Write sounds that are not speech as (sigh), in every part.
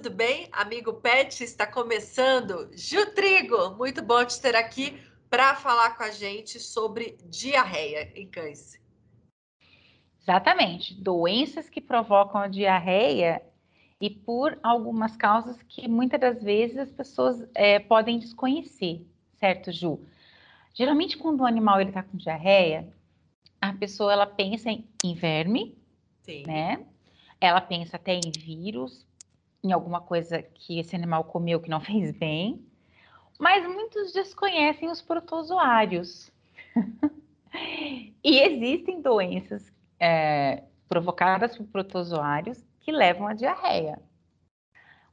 tudo bem? Amigo Pet, está começando. Ju Trigo, muito bom te ter aqui para falar com a gente sobre diarreia em cães. Exatamente, doenças que provocam a diarreia e por algumas causas que muitas das vezes as pessoas é, podem desconhecer, certo, Ju? Geralmente, quando o animal está com diarreia, a pessoa ela pensa em, em verme, Sim. né? Ela pensa até em vírus, em alguma coisa que esse animal comeu que não (laughs) fez bem, mas muitos desconhecem os protozoários. (laughs) e existem doenças é, provocadas por protozoários que levam à diarreia.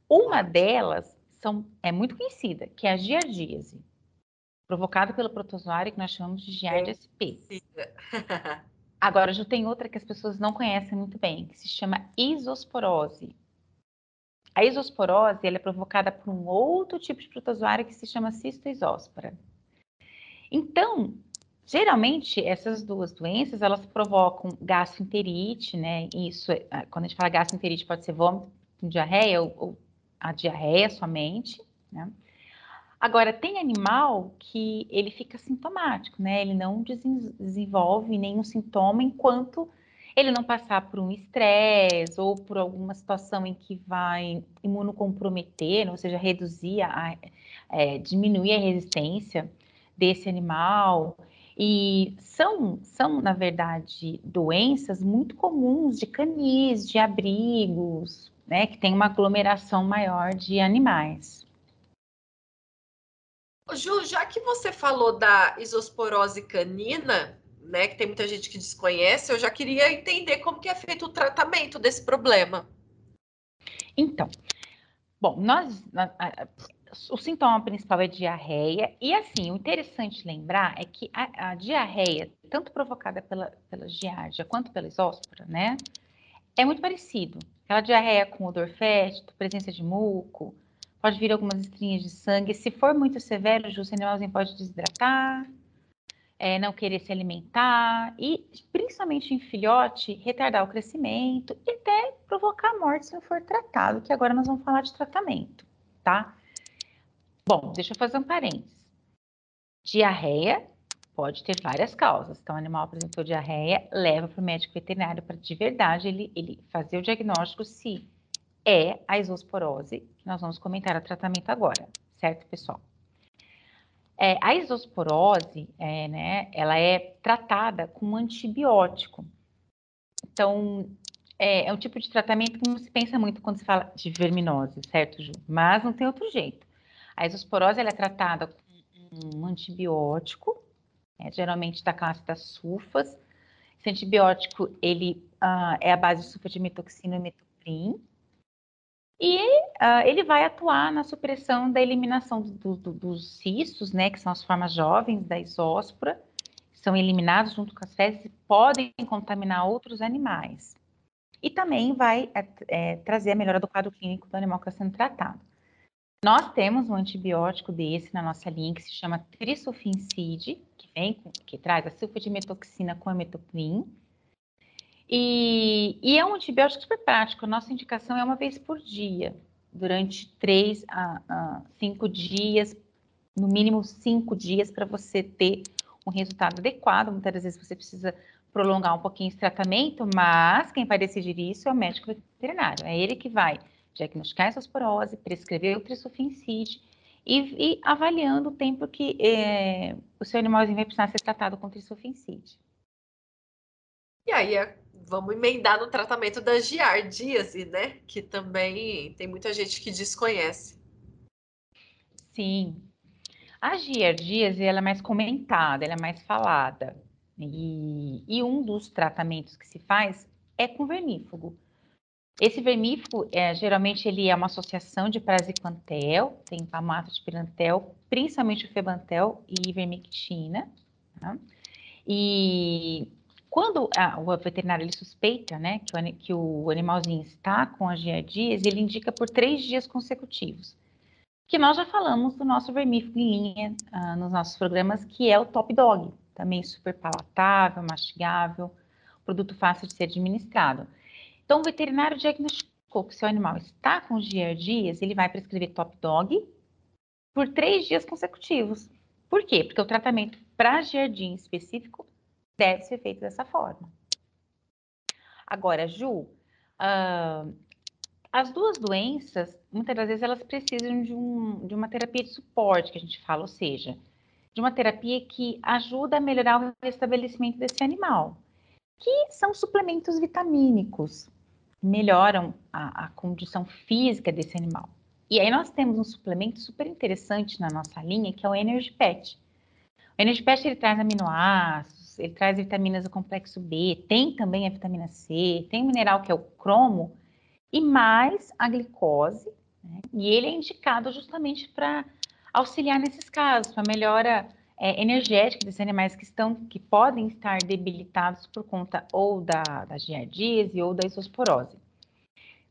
Uma delas são, é muito conhecida, que é a giardíase, provocada pelo protozoário que nós chamamos de Giardia sp. Agora, já tem outra que as pessoas não conhecem muito bem, que se chama isosporose. A isosporose é provocada por um outro tipo de protozoário que se chama cistoisóspora. Então, geralmente, essas duas doenças, elas provocam gastroenterite, né? Isso, é, ah, quando a gente fala gastroenterite, pode ser vômito diarreia ou, ou a diarreia somente, né? Agora, tem animal que ele fica sintomático, né? Ele não desenvolve nenhum sintoma enquanto ele não passar por um estresse ou por alguma situação em que vai imunocomprometer, ou seja, reduzir, a, é, diminuir a resistência desse animal. E são, são, na verdade, doenças muito comuns de canis, de abrigos, né, que tem uma aglomeração maior de animais. Ju, já que você falou da isosporose canina, né, que tem muita gente que desconhece, eu já queria entender como que é feito o tratamento desse problema. Então, bom, nós, o sintoma principal é diarreia, e assim, o interessante lembrar é que a, a diarreia, tanto provocada pela, pela giardia quanto pela isóspora, né, é muito parecido. Aquela diarreia com odor fétido, presença de muco, pode vir algumas estrinhas de sangue. Se for muito severo, o animalzinho pode desidratar, é, não querer se alimentar e, principalmente em filhote, retardar o crescimento e até provocar a morte se não for tratado, que agora nós vamos falar de tratamento, tá? Bom, deixa eu fazer um parênteses. Diarreia pode ter várias causas. Então, o animal apresentou diarreia, leva para o médico veterinário para de verdade ele, ele fazer o diagnóstico se é a isosporose, que nós vamos comentar o tratamento agora, certo, pessoal? É, a isosporose, é, né, ela é tratada com um antibiótico. Então, é, é, um tipo de tratamento que não se pensa muito quando se fala de verminose, certo, Ju? Mas não tem outro jeito. A isosporose, ela é tratada com um antibiótico, né, geralmente da classe das sulfas. Esse antibiótico, ele uh, é a base de sulfadimetoxina e metoprim, e uh, ele vai atuar na supressão da eliminação do, do, dos cistos, né, que são as formas jovens da isóspora, são eliminados junto com as fezes e podem contaminar outros animais. E também vai é, é, trazer a melhora do quadro clínico do animal que está sendo tratado. Nós temos um antibiótico desse na nossa linha que se chama trisulfincide, que vem, que traz a sulfadimetoxina com emetoprim, e, e, é um antibiótico super prático. Nossa indicação é uma vez por dia, durante três a, a cinco dias, no mínimo cinco dias, para você ter um resultado adequado. Muitas vezes você precisa prolongar um pouquinho esse tratamento, mas quem vai decidir isso é o médico veterinário. É ele que vai diagnosticar essa esporose, prescrever o trisulfincide e, e avaliando o tempo que é, o seu animalzinho vai precisar ser tratado com trisulfincide. E aí é vamos emendar no tratamento da giardíase, né? Que também tem muita gente que desconhece. Sim. A giardíase, ela é mais comentada, ela é mais falada. E, e um dos tratamentos que se faz é com vermífugo. Esse vermífugo, é, geralmente, ele é uma associação de praziquantel, tem pamato de pirantel, principalmente o febantel e vermectina. Tá? E quando a, o veterinário ele suspeita né, que, o, que o animalzinho está com a giardíase, ele indica por três dias consecutivos. Que nós já falamos do nosso vermífugo em linha uh, nos nossos programas, que é o Top Dog, também super palatável, mastigável, produto fácil de ser administrado. Então, o veterinário diagnosticou que seu animal está com giardias, ele vai prescrever top dog por três dias consecutivos. Por quê? Porque o tratamento para giardia em específico deve ser feito dessa forma. Agora, Ju, uh, as duas doenças, muitas das vezes, elas precisam de, um, de uma terapia de suporte, que a gente fala, ou seja, de uma terapia que ajuda a melhorar o restabelecimento desse animal, que são suplementos vitamínicos, melhoram a, a condição física desse animal. E aí nós temos um suplemento super interessante na nossa linha, que é o Energy Pet. O Energy Pet ele traz aminoácidos, ele traz vitaminas do complexo B, tem também a vitamina C, tem um mineral que é o cromo, e mais a glicose, né? e ele é indicado justamente para auxiliar nesses casos, para melhora é, energética desses animais que estão, que podem estar debilitados por conta ou da, da giardíase ou da isosporose.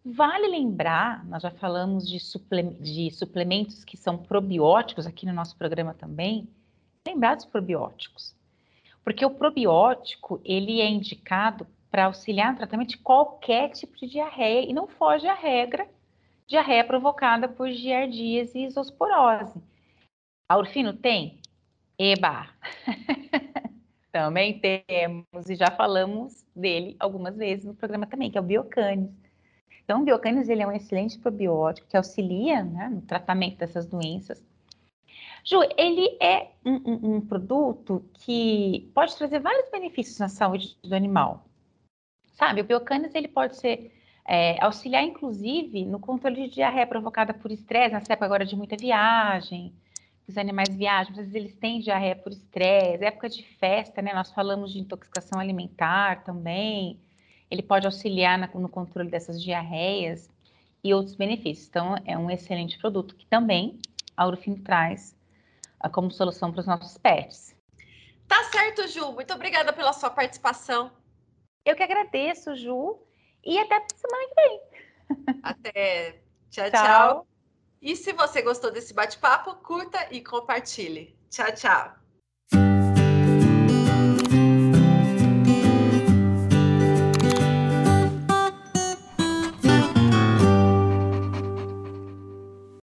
Vale lembrar, nós já falamos de, suple, de suplementos que são probióticos aqui no nosso programa também, lembrar dos probióticos. Porque o probiótico, ele é indicado para auxiliar no tratamento de qualquer tipo de diarreia e não foge à regra diarreia provocada por giardíase e isosporose. A Urfino tem? Eba! (laughs) também temos, e já falamos dele algumas vezes no programa também, que é o Biocanis. Então, o Biocanis ele é um excelente probiótico que auxilia né, no tratamento dessas doenças. Ju, ele é um, um, um produto que pode trazer vários benefícios na saúde do animal. Sabe, o Biocanis ele pode ser é, auxiliar, inclusive, no controle de diarreia provocada por estresse, nessa época agora de muita viagem, os animais viajam, às vezes eles têm diarreia por estresse, época de festa, né? Nós falamos de intoxicação alimentar também. Ele pode auxiliar na, no controle dessas diarreias e outros benefícios. Então, é um excelente produto que também a Urufino traz como solução para os nossos pets. Tá certo, Ju. Muito obrigada pela sua participação. Eu que agradeço, Ju. E até semana que vem. Até. tchau. tchau. tchau. E se você gostou desse bate-papo, curta e compartilhe. Tchau, tchau.